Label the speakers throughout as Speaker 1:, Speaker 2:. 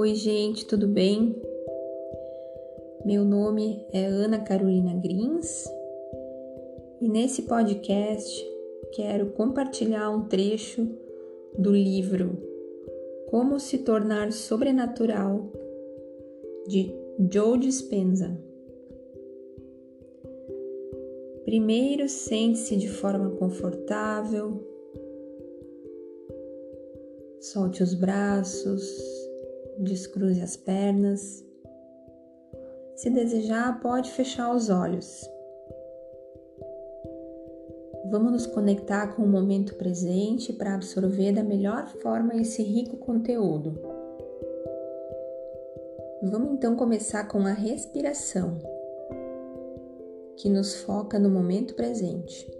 Speaker 1: Oi, gente, tudo bem? Meu nome é Ana Carolina Grins e nesse podcast quero compartilhar um trecho do livro Como se tornar sobrenatural de Joe Dispenza. Primeiro, sente-se de forma confortável, solte os braços, descruze as pernas. Se desejar, pode fechar os olhos. Vamos nos conectar com o momento presente para absorver da melhor forma esse rico conteúdo. Vamos então começar com a respiração, que nos foca no momento presente.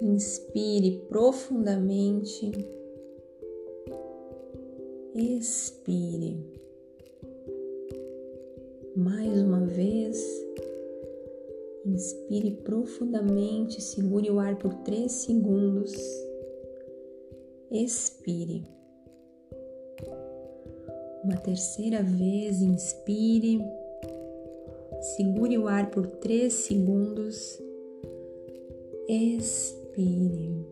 Speaker 1: Inspire profundamente expire. Mais uma vez, inspire profundamente, segure o ar por três segundos. Expire. Uma terceira vez, inspire, segure o ar por três segundos. Expire.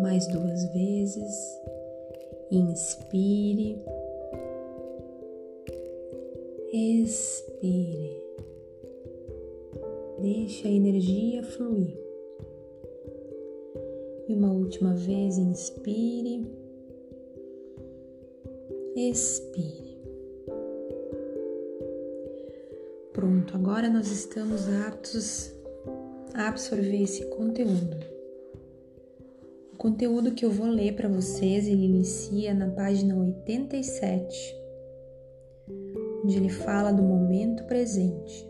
Speaker 1: Mais duas vezes. Inspire, expire. Deixe a energia fluir. E uma última vez, inspire, expire. Pronto, agora nós estamos aptos a absorver esse conteúdo conteúdo que eu vou ler para vocês, ele inicia na página 87, onde ele fala do momento presente.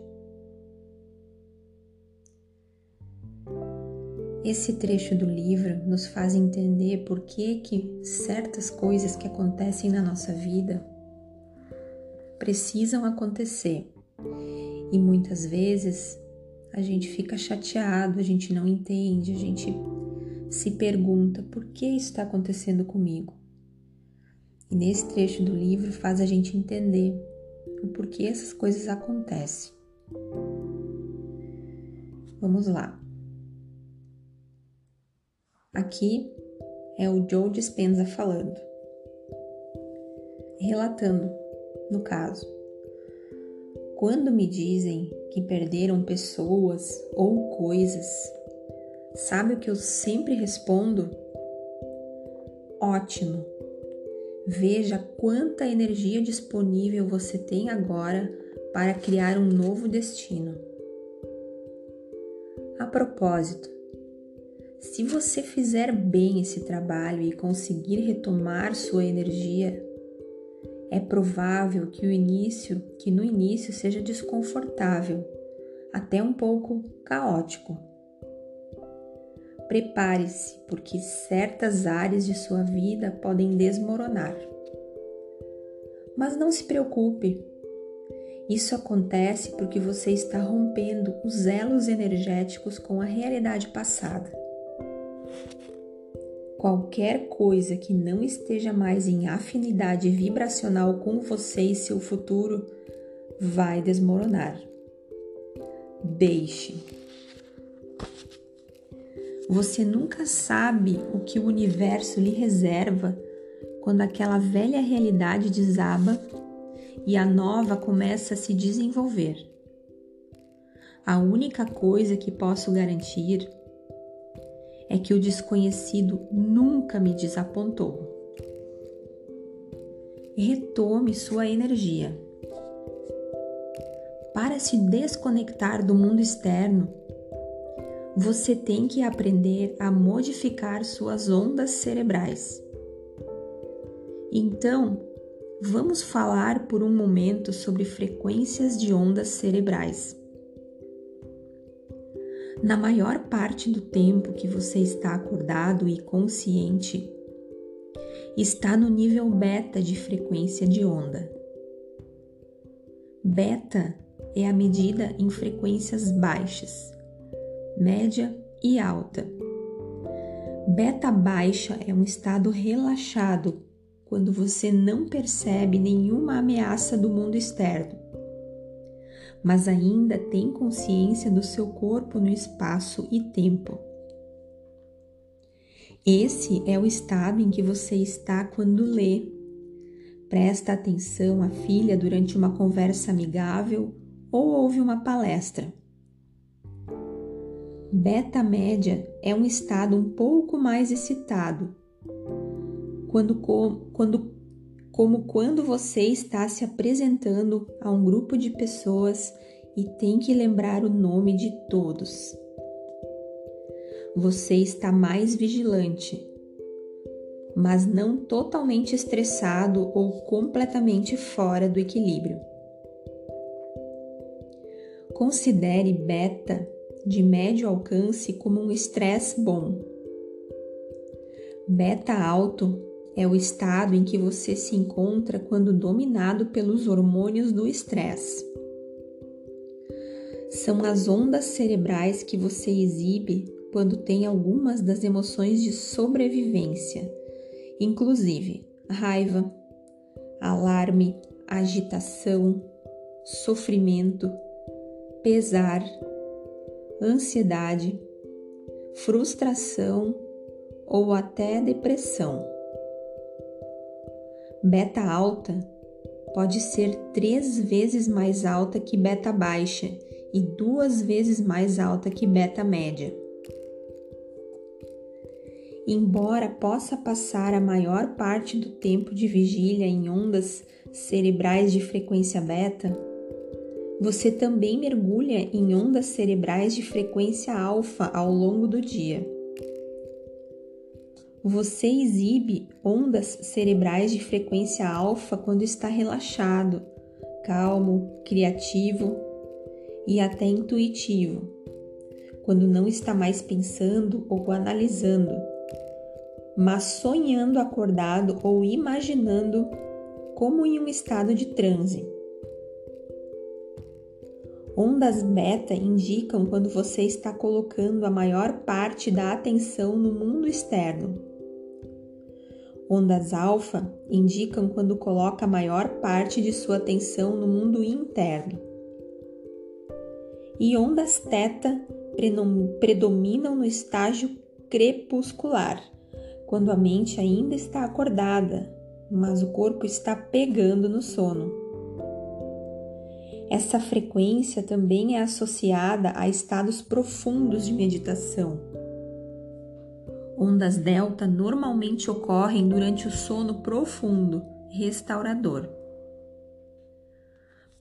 Speaker 1: Esse trecho do livro nos faz entender por que que certas coisas que acontecem na nossa vida precisam acontecer. E muitas vezes a gente fica chateado, a gente não entende, a gente se pergunta por que isso está acontecendo comigo. E nesse trecho do livro faz a gente entender o porquê essas coisas acontecem. Vamos lá. Aqui é o Joe Dispenza falando, relatando, no caso. Quando me dizem que perderam pessoas ou coisas Sabe o que eu sempre respondo? Ótimo! Veja quanta energia disponível você tem agora para criar um novo destino. A propósito, se você fizer bem esse trabalho e conseguir retomar sua energia, é provável que o início, que no início seja desconfortável, até um pouco caótico Prepare-se, porque certas áreas de sua vida podem desmoronar. Mas não se preocupe. Isso acontece porque você está rompendo os elos energéticos com a realidade passada. Qualquer coisa que não esteja mais em afinidade vibracional com você e seu futuro vai desmoronar. Deixe. Você nunca sabe o que o universo lhe reserva quando aquela velha realidade desaba e a nova começa a se desenvolver. A única coisa que posso garantir é que o desconhecido nunca me desapontou. Retome sua energia. Para se desconectar do mundo externo, você tem que aprender a modificar suas ondas cerebrais. Então, vamos falar por um momento sobre frequências de ondas cerebrais. Na maior parte do tempo que você está acordado e consciente, está no nível beta de frequência de onda. Beta é a medida em frequências baixas média e alta. Beta baixa é um estado relaxado quando você não percebe nenhuma ameaça do mundo externo, mas ainda tem consciência do seu corpo no espaço e tempo. Esse é o estado em que você está quando lê. Presta atenção à filha durante uma conversa amigável ou ouve uma palestra. Beta média é um estado um pouco mais excitado, quando, quando, como quando você está se apresentando a um grupo de pessoas e tem que lembrar o nome de todos. Você está mais vigilante, mas não totalmente estressado ou completamente fora do equilíbrio. Considere beta de médio alcance como um estresse bom. Beta alto é o estado em que você se encontra quando dominado pelos hormônios do estresse. São as ondas cerebrais que você exibe quando tem algumas das emoções de sobrevivência, inclusive raiva, alarme, agitação, sofrimento, pesar, ansiedade, frustração ou até depressão. Beta alta pode ser três vezes mais alta que beta baixa e duas vezes mais alta que beta média. Embora possa passar a maior parte do tempo de vigília em ondas cerebrais de frequência beta, você também mergulha em ondas cerebrais de frequência alfa ao longo do dia você exibe ondas cerebrais de frequência alfa quando está relaxado, calmo, criativo e até intuitivo, quando não está mais pensando ou analisando, mas sonhando acordado ou imaginando como em um estado de transe. Ondas beta indicam quando você está colocando a maior parte da atenção no mundo externo Ondas alfa indicam quando coloca a maior parte de sua atenção no mundo interno. E ondas teta predominam no estágio crepuscular, quando a mente ainda está acordada, mas o corpo está pegando no sono. Essa frequência também é associada a estados profundos de meditação Ondas delta normalmente ocorrem durante o sono profundo, restaurador.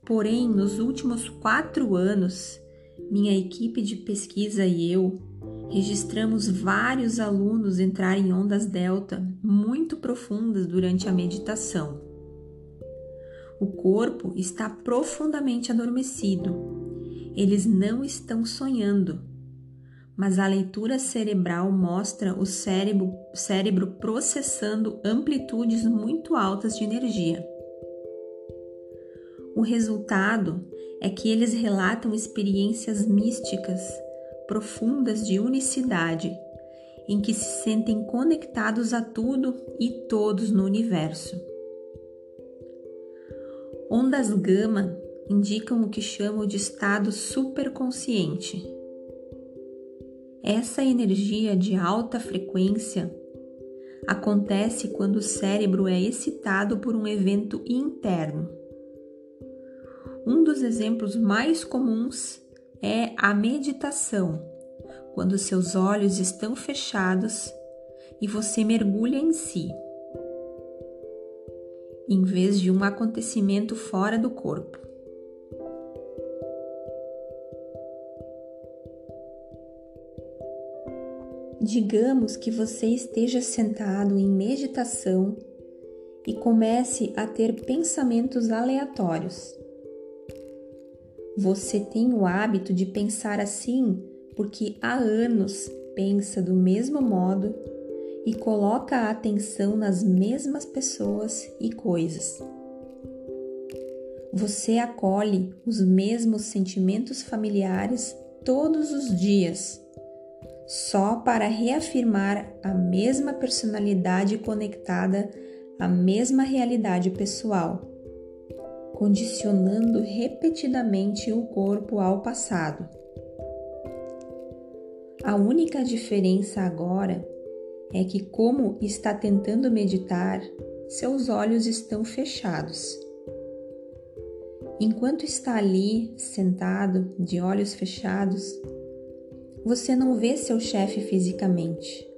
Speaker 1: Porém, nos últimos quatro anos, minha equipe de pesquisa e eu registramos vários alunos entrar em ondas delta muito profundas durante a meditação. O corpo está profundamente adormecido. Eles não estão sonhando mas a leitura cerebral mostra o cérebro, cérebro processando amplitudes muito altas de energia. O resultado é que eles relatam experiências místicas profundas de unicidade, em que se sentem conectados a tudo e todos no universo. Ondas gama indicam o que chamam de estado superconsciente essa energia de alta frequência acontece quando o cérebro é excitado por um evento interno. Um dos exemplos mais comuns é a meditação, quando seus olhos estão fechados e você mergulha em si, em vez de um acontecimento fora do corpo. Digamos que você esteja sentado em meditação e comece a ter pensamentos aleatórios. Você tem o hábito de pensar assim porque há anos pensa do mesmo modo e coloca a atenção nas mesmas pessoas e coisas. Você acolhe os mesmos sentimentos familiares todos os dias só para reafirmar a mesma personalidade conectada a mesma realidade pessoal, condicionando repetidamente o corpo ao passado. A única diferença agora é que, como está tentando meditar, seus olhos estão fechados. Enquanto está ali, sentado, de olhos fechados, você não vê seu chefe fisicamente,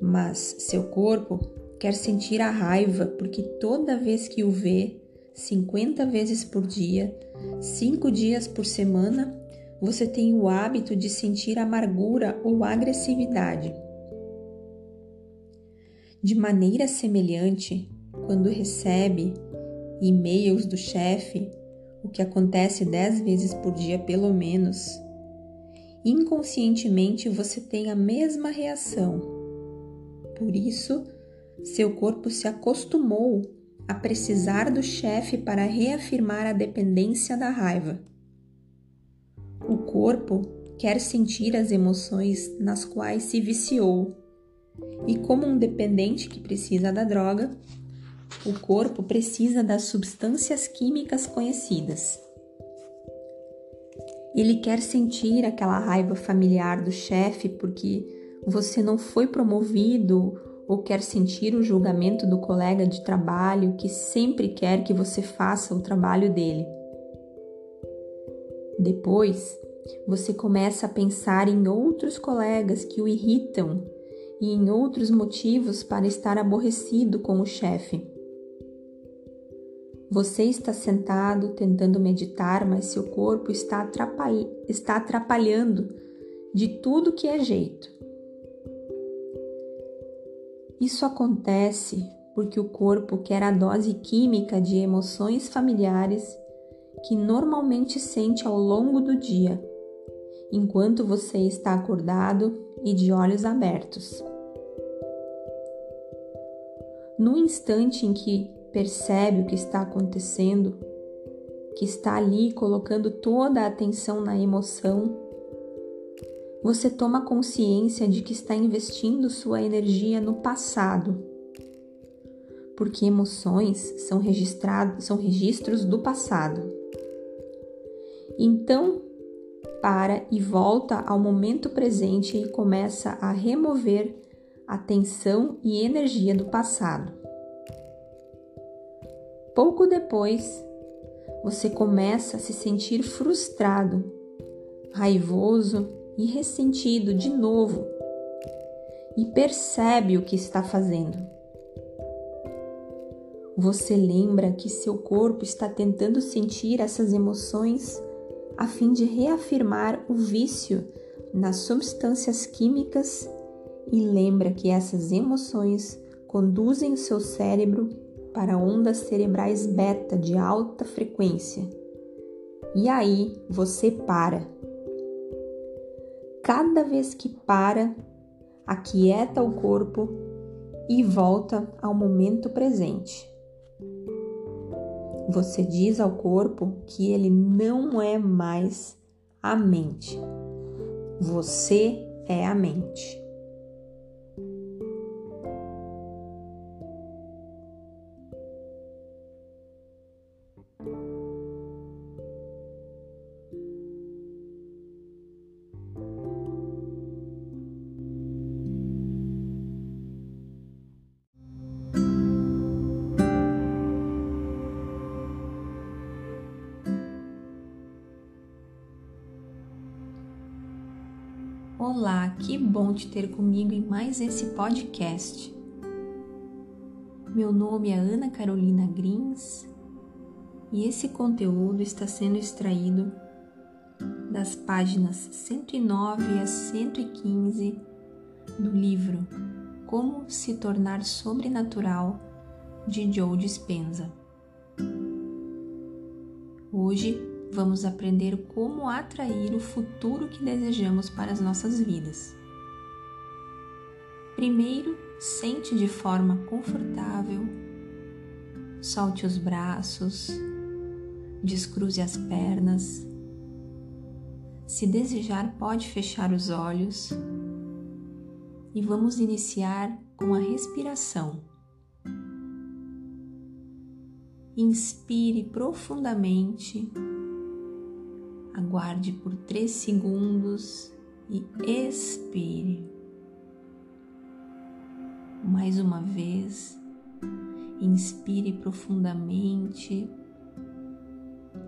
Speaker 1: mas seu corpo quer sentir a raiva porque toda vez que o vê, 50 vezes por dia, 5 dias por semana, você tem o hábito de sentir amargura ou agressividade. De maneira semelhante, quando recebe e-mails do chefe, o que acontece 10 vezes por dia pelo menos, inconscientemente você tem a mesma reação. Por isso, seu corpo se acostumou a precisar do chefe para reafirmar a dependência da raiva. O corpo quer sentir as emoções nas quais se viciou, e como um dependente que precisa da droga, o corpo precisa das substâncias químicas conhecidas. Ele quer sentir aquela raiva familiar do chefe porque você não foi promovido ou quer sentir o julgamento do colega de trabalho que sempre quer que você faça o trabalho dele. Depois, você começa a pensar em outros colegas que o irritam e em outros motivos para estar aborrecido com o chefe. Você está sentado tentando meditar, mas seu corpo está, está atrapalhando de tudo que é jeito. Isso acontece porque o corpo quer a dose química de emoções familiares que normalmente sente ao longo do dia, enquanto você está acordado e de olhos abertos. No instante em que percebe o que está acontecendo, que está ali colocando toda a atenção na emoção, você toma consciência de que está investindo sua energia no passado. Porque emoções são registrados, são registros do passado. Então, para e volta ao momento presente e começa a remover a tensão e energia do passado. Pouco depois, você começa a se sentir frustrado, raivoso e ressentido de novo e percebe o que está fazendo. Você lembra que seu corpo está tentando sentir essas emoções a fim de reafirmar o vício nas substâncias químicas e lembra que essas emoções conduzem o seu cérebro para ondas cerebrais beta de alta frequência. E aí você para cada vez que para, aquieta o corpo e volta ao momento presente. Você diz ao corpo que ele não é mais a mente. Você é a mente. Olá, que bom te ter comigo em mais esse podcast. Meu nome é Ana Carolina Grins e esse conteúdo está sendo extraído das páginas 109 a 115 do livro Como se tornar sobrenatural de Joe Dispenza. Hoje vamos aprender como atrair o futuro que desejamos para as nossas vidas. Primeiro, sente de forma confortável, solte os braços, descruze as pernas. Se desejar, pode fechar os olhos e vamos iniciar com a respiração. inspire profundamente, aguarde por três segundos e expire. Mais uma vez, inspire profundamente,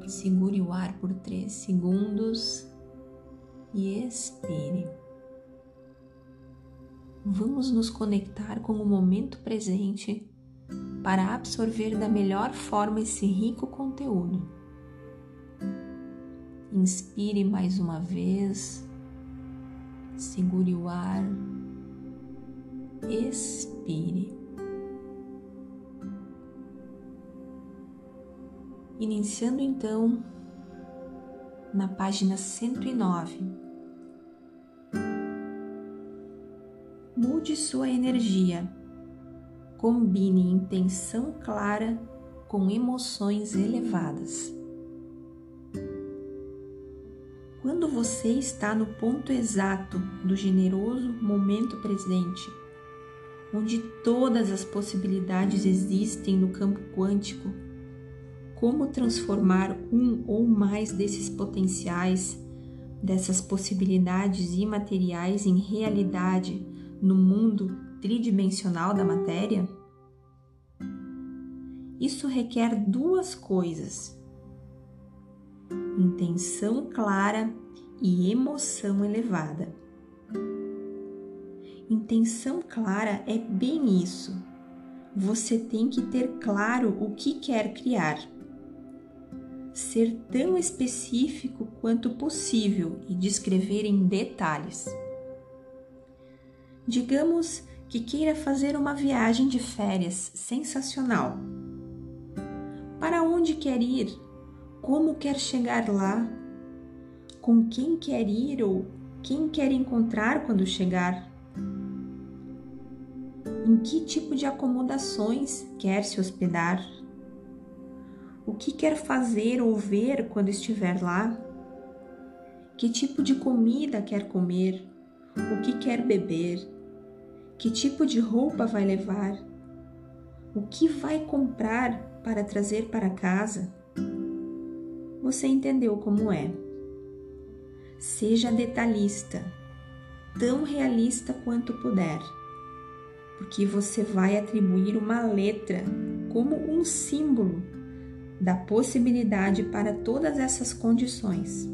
Speaker 1: segure o ar por três segundos e expire. Vamos nos conectar com o momento presente para absorver da melhor forma esse rico conteúdo. Inspire mais uma vez, segure o ar, expire. Iniciando então na página 109. Mude sua energia. Combine intenção clara com emoções elevadas. Quando você está no ponto exato do generoso momento presente, onde todas as possibilidades existem no campo quântico, como transformar um ou mais desses potenciais, dessas possibilidades imateriais em realidade no mundo tridimensional da matéria? Isso requer duas coisas: intenção clara e emoção elevada. Intenção clara é bem isso. Você tem que ter claro o que quer criar. Ser tão específico quanto possível e descrever em detalhes. Digamos que queira fazer uma viagem de férias sensacional. Para onde quer ir? Como quer chegar lá? Com quem quer ir ou quem quer encontrar quando chegar? Em que tipo de acomodações quer se hospedar? O que quer fazer ou ver quando estiver lá? Que tipo de comida quer comer? O que quer beber? Que tipo de roupa vai levar? O que vai comprar para trazer para casa? Você entendeu como é. Seja detalhista, tão realista quanto puder, porque você vai atribuir uma letra como um símbolo da possibilidade para todas essas condições.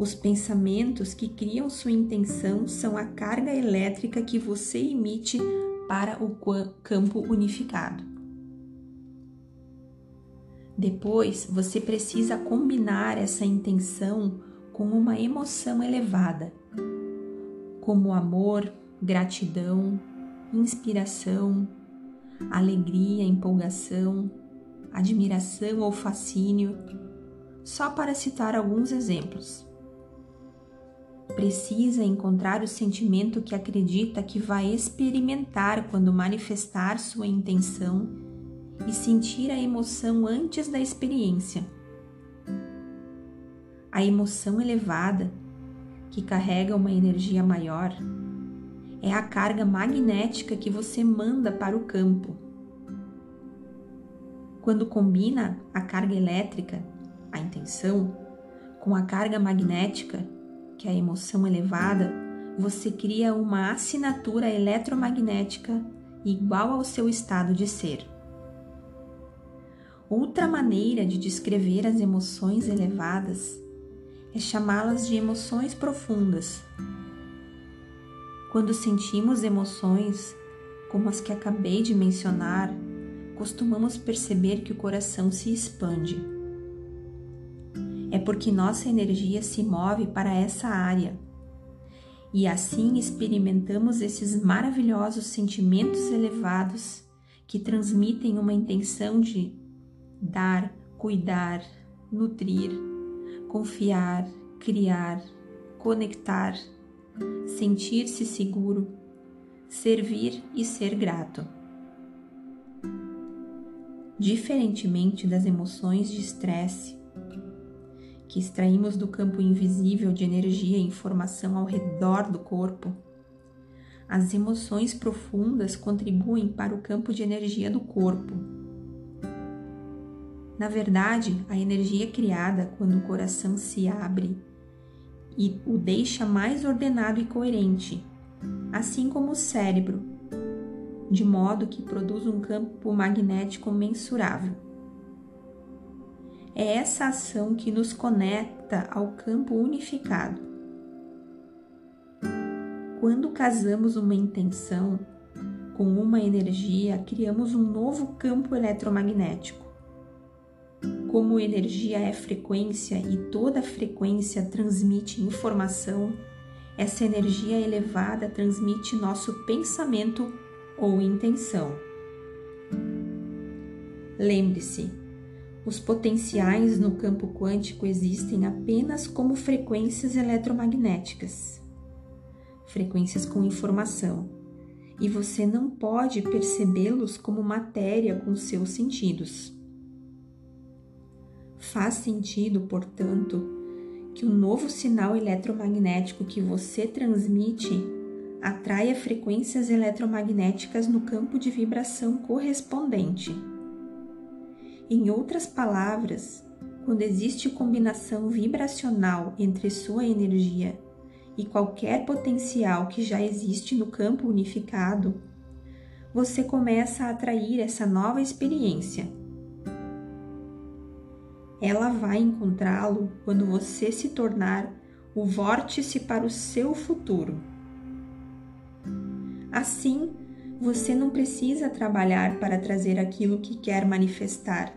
Speaker 1: Os pensamentos que criam sua intenção são a carga elétrica que você emite para o campo unificado. Depois, você precisa combinar essa intenção com uma emoção elevada, como amor, gratidão, inspiração, alegria, empolgação, admiração ou fascínio, só para citar alguns exemplos. Precisa encontrar o sentimento que acredita que vai experimentar quando manifestar sua intenção e sentir a emoção antes da experiência. A emoção elevada, que carrega uma energia maior, é a carga magnética que você manda para o campo. Quando combina a carga elétrica, a intenção, com a carga magnética, que é a emoção elevada, você cria uma assinatura eletromagnética igual ao seu estado de ser. Outra maneira de descrever as emoções elevadas é chamá-las de emoções profundas. Quando sentimos emoções como as que acabei de mencionar, costumamos perceber que o coração se expande é porque nossa energia se move para essa área. E assim experimentamos esses maravilhosos sentimentos elevados que transmitem uma intenção de dar, cuidar, nutrir, confiar, criar, conectar, sentir-se seguro, servir e ser grato. Diferentemente das emoções de estresse, que extraímos do campo invisível de energia e informação ao redor do corpo, as emoções profundas contribuem para o campo de energia do corpo, Na verdade, a energia criada quando o coração se abre e o deixa mais ordenado e coerente, assim como o cérebro, de modo que produz um campo magnético mensurável. É essa ação que nos conecta ao campo unificado. Quando casamos uma intenção com uma energia, criamos um novo campo eletromagnético. Como energia é frequência e toda frequência transmite informação, essa energia elevada transmite nosso pensamento ou intenção. Lembre-se, os potenciais no campo quântico existem apenas como frequências eletromagnéticas, frequências com informação, e você não pode percebê-los como matéria com seus sentidos. Faz sentido, portanto, que o novo sinal eletromagnético que você transmite atraia frequências eletromagnéticas no campo de vibração correspondente. Em outras palavras, quando existe combinação vibracional entre sua energia e qualquer potencial que já existe no campo unificado, você começa a atrair essa nova experiência ela vai encontrá-lo quando você se tornar o vórtice para o seu futuro. Assim, você não precisa trabalhar para trazer aquilo que quer manifestar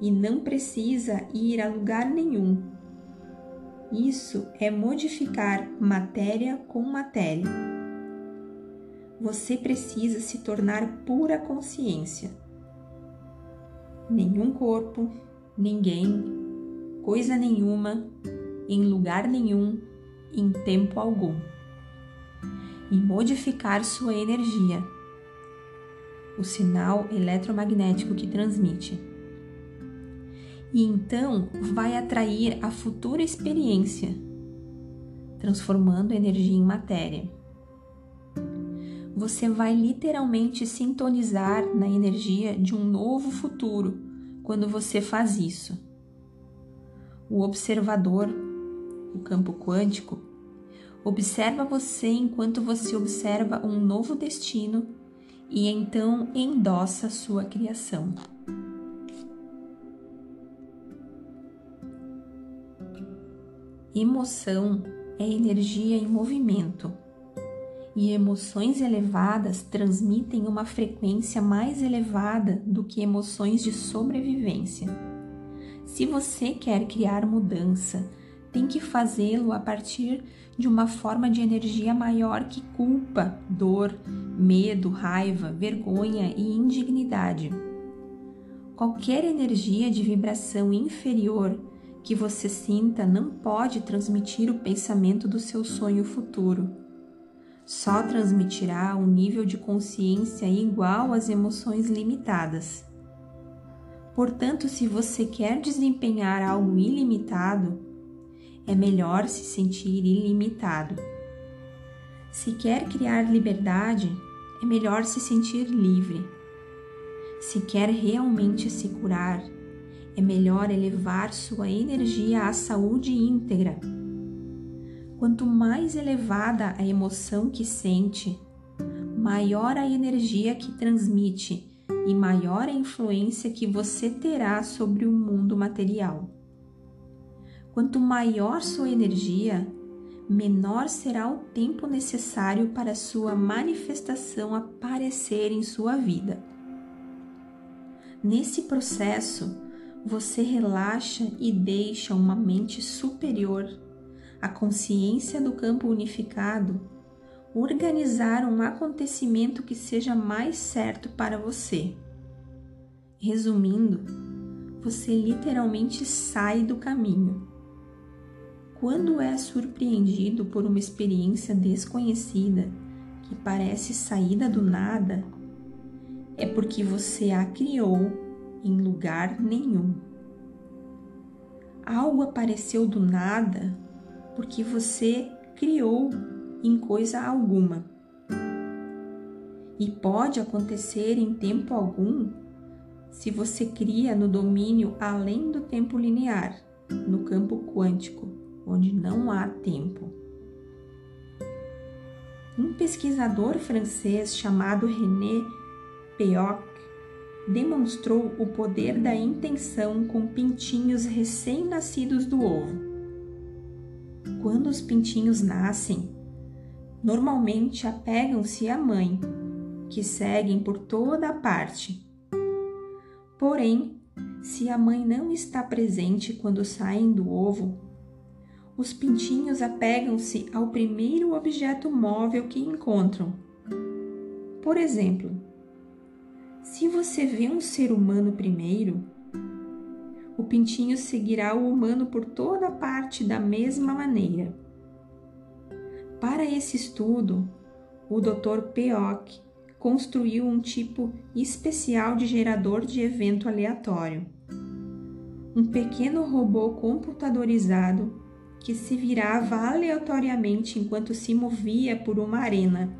Speaker 1: e não precisa ir a lugar nenhum. Isso é modificar matéria com matéria. Você precisa se tornar pura consciência. Nenhum corpo, ninguém, coisa nenhuma, em lugar nenhum, em tempo algum. E modificar sua energia, o sinal eletromagnético que transmite. E então vai atrair a futura experiência, transformando a energia em matéria. Você vai literalmente sintonizar na energia de um novo futuro quando você faz isso. O observador, o campo quântico, observa você enquanto você observa um novo destino e então endossa sua criação. Emoção é energia em movimento e emoções elevadas transmitem uma frequência mais elevada do que emoções de sobrevivência. Se você quer criar mudança, tem que fazê-lo a partir de uma forma de energia maior que culpa, dor, medo, raiva, vergonha e indignidade. Qualquer energia de vibração inferior que você sinta não pode transmitir o pensamento do seu sonho futuro só transmitirá um nível de consciência igual às emoções limitadas. Portanto, se você quer desempenhar algo ilimitado, é melhor se sentir ilimitado. Se quer criar liberdade, é melhor se sentir livre. Se quer realmente se curar, é melhor elevar sua energia à saúde íntegra Quanto mais elevada a emoção que sente, maior a energia que transmite e maior a influência que você terá sobre o mundo material. Quanto maior sua energia, menor será o tempo necessário para sua manifestação aparecer em sua vida. Nesse processo, você relaxa e deixa uma mente superior a consciência do campo unificado, organizar um acontecimento que seja mais certo para você. Resumindo, você literalmente sai do caminho. Quando é surpreendido por uma experiência desconhecida que parece saída do nada, é porque você a criou em lugar nenhum. Algo apareceu do nada porque você criou em coisa alguma. E pode acontecer em tempo algum se você cria no domínio além do tempo linear, no campo quântico, onde não há tempo. Um pesquisador francês chamado René Peoc demonstrou o poder da intenção com pintinhos recém-nascidos do ovo. Quando os pintinhos nascem, normalmente apegam-se à mãe, que seguem por toda a parte. Porém, se a mãe não está presente quando saem do ovo, os pintinhos apegam-se ao primeiro objeto móvel que encontram. Por exemplo, se você vê um ser humano primeiro, o pintinho seguirá o humano por toda parte da mesma maneira. Para esse estudo, o Dr. Peoc construiu um tipo especial de gerador de evento aleatório. Um pequeno robô computadorizado que se virava aleatoriamente enquanto se movia por uma arena,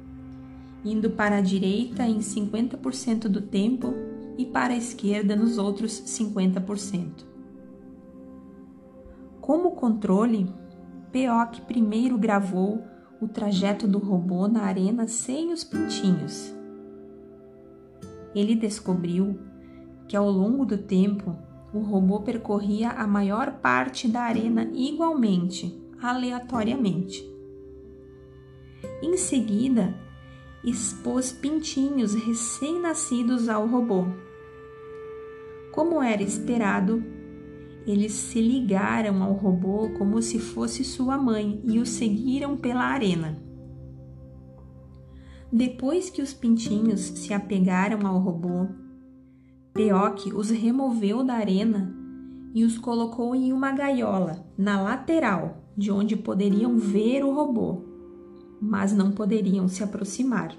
Speaker 1: indo para a direita em 50% do tempo e para a esquerda nos outros 50%. Como controle, Peoc primeiro gravou o trajeto do robô na arena sem os pintinhos. Ele descobriu que ao longo do tempo o robô percorria a maior parte da arena igualmente, aleatoriamente. Em seguida, expôs pintinhos recém-nascidos ao robô. Como era esperado, eles se ligaram ao robô como se fosse sua mãe e o seguiram pela arena. Depois que os pintinhos se apegaram ao robô, Peoc os removeu da arena e os colocou em uma gaiola na lateral, de onde poderiam ver o robô, mas não poderiam se aproximar.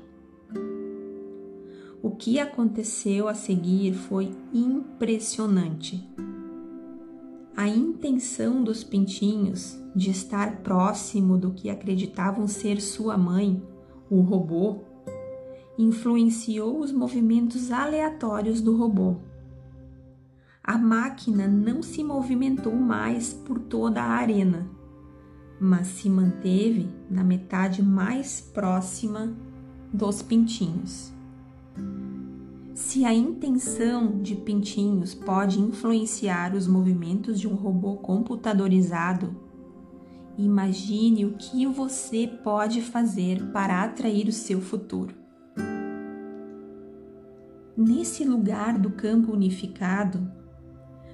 Speaker 1: O que aconteceu a seguir foi impressionante a intenção dos pintinhos de estar próximo do que acreditavam ser sua mãe, o robô, influenciou os movimentos aleatórios do robô. A máquina não se movimentou mais por toda a arena, mas se manteve na metade mais próxima dos pintinhos. Se a intenção de pintinhos pode influenciar os movimentos de um robô computadorizado, imagine o que você pode fazer para atrair o seu futuro. Nesse lugar do campo unificado,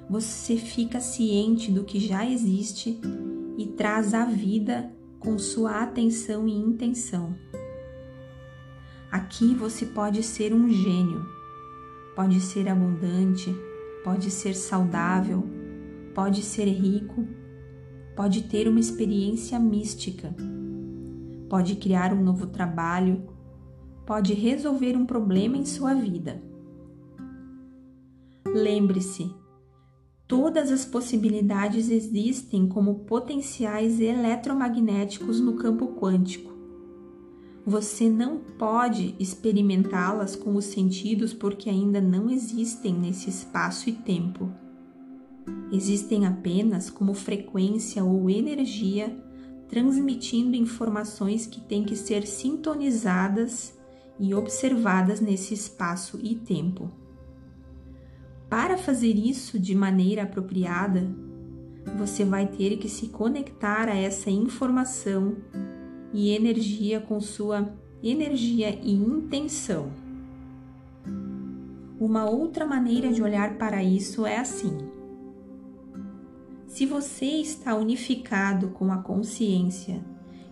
Speaker 1: você fica ciente do que já existe e traz a vida com sua atenção e intenção. Aqui você pode ser um gênio pode ser abundante, pode ser saudável, pode ser rico, pode ter uma experiência mística, pode criar um novo trabalho, pode resolver um problema em sua vida. Lembre-se, todas as possibilidades existem como potenciais eletromagnéticos no campo quântico. Você não pode experimentá-las com os sentidos porque ainda não existem nesse espaço e tempo. Existem apenas como frequência ou energia transmitindo informações que têm que ser sintonizadas e observadas nesse espaço e tempo. Para fazer isso de maneira apropriada, você vai ter que se conectar a essa informação e energia com sua energia e intenção. Uma outra maneira de olhar para isso é assim: se você está unificado com a consciência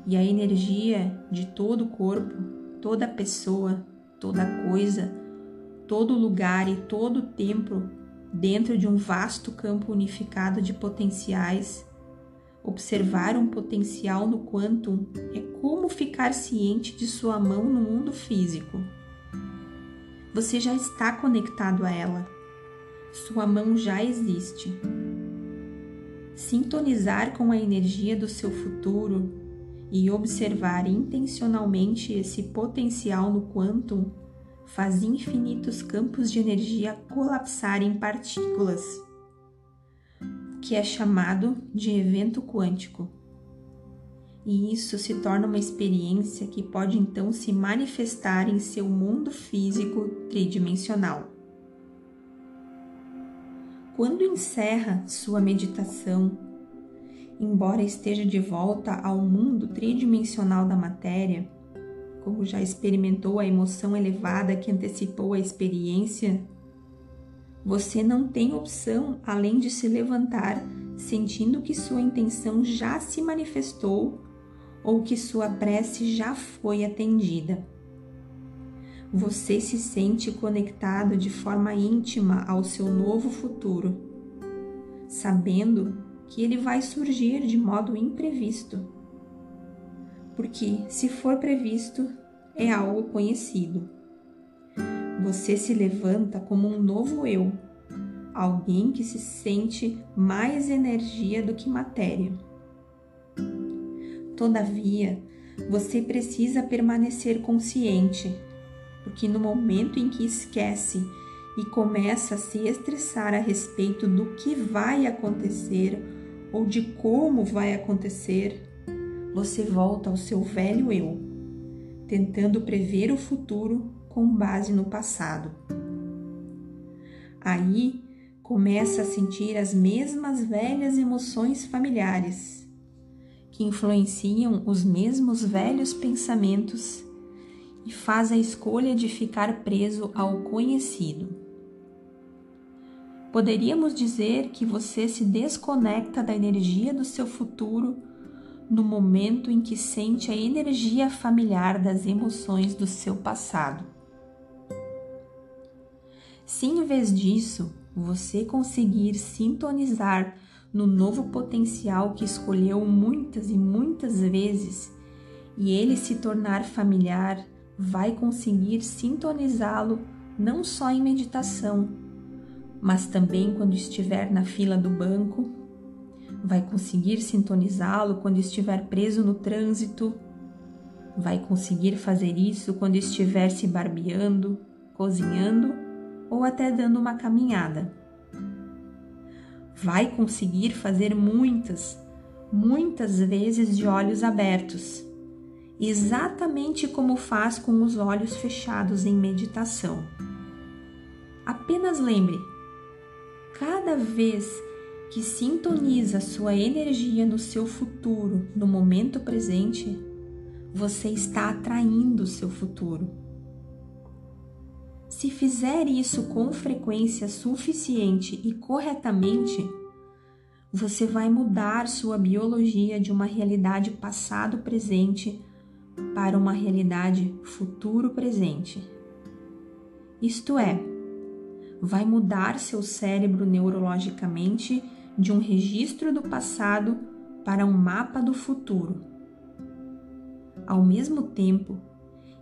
Speaker 1: e a energia de todo o corpo, toda pessoa, toda coisa, todo lugar e todo tempo dentro de um vasto campo unificado de potenciais, Observar um potencial no quantum é como ficar ciente de sua mão no mundo físico. Você já está conectado a ela. Sua mão já existe. Sintonizar com a energia do seu futuro e observar intencionalmente esse potencial no quantum faz infinitos campos de energia colapsar em partículas, que é chamado de evento quântico. E isso se torna uma experiência que pode então se manifestar em seu mundo físico tridimensional. Quando encerra sua meditação, embora esteja de volta ao mundo tridimensional da matéria, como já experimentou a emoção elevada que antecipou a experiência, você não tem opção além de se levantar sentindo que sua intenção já se manifestou ou que sua prece já foi atendida. Você se sente conectado de forma íntima ao seu novo futuro, sabendo que ele vai surgir de modo imprevisto porque se for previsto, é algo conhecido. Você se levanta como um novo eu, alguém que se sente mais energia do que matéria. Todavia, você precisa permanecer consciente, porque no momento em que esquece e começa a se estressar a respeito do que vai acontecer ou de como vai acontecer, você volta ao seu velho eu, tentando prever o futuro com base no passado. Aí começa a sentir as mesmas velhas emoções familiares, que influenciam os mesmos velhos pensamentos e faz a escolha de ficar preso ao conhecido. Poderíamos dizer que você se desconecta da energia do seu futuro no momento em que sente a energia familiar das emoções do seu passado. Se em vez disso você conseguir sintonizar no novo potencial que escolheu muitas e muitas vezes e ele se tornar familiar, vai conseguir sintonizá-lo não só em meditação, mas também quando estiver na fila do banco vai conseguir sintonizá-lo quando estiver preso no trânsito, vai conseguir fazer isso quando estiver se barbeando, cozinhando ou até dando uma caminhada. Vai conseguir fazer muitas, muitas vezes de olhos abertos, exatamente como faz com os olhos fechados em meditação. Apenas lembre, cada vez que sintoniza sua energia no seu futuro, no momento presente, você está atraindo o seu futuro. Se fizer isso com frequência suficiente e corretamente, você vai mudar sua biologia de uma realidade passado-presente para uma realidade futuro-presente. Isto é, vai mudar seu cérebro neurologicamente de um registro do passado para um mapa do futuro. Ao mesmo tempo,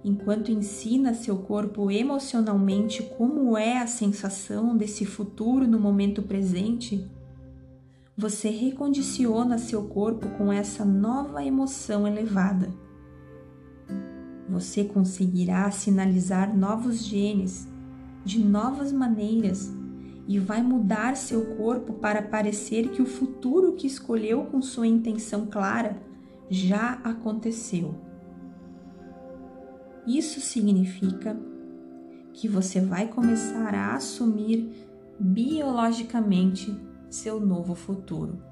Speaker 1: enquanto ensina seu corpo emocionalmente como é a sensação desse futuro no momento presente, você recondiciona seu corpo com essa nova emoção elevada. Você conseguirá sinalizar novos genes de novas maneiras e vai mudar seu corpo para parecer que o futuro que escolheu com sua intenção clara já aconteceu. Isso significa que você vai começar a assumir biologicamente seu novo futuro.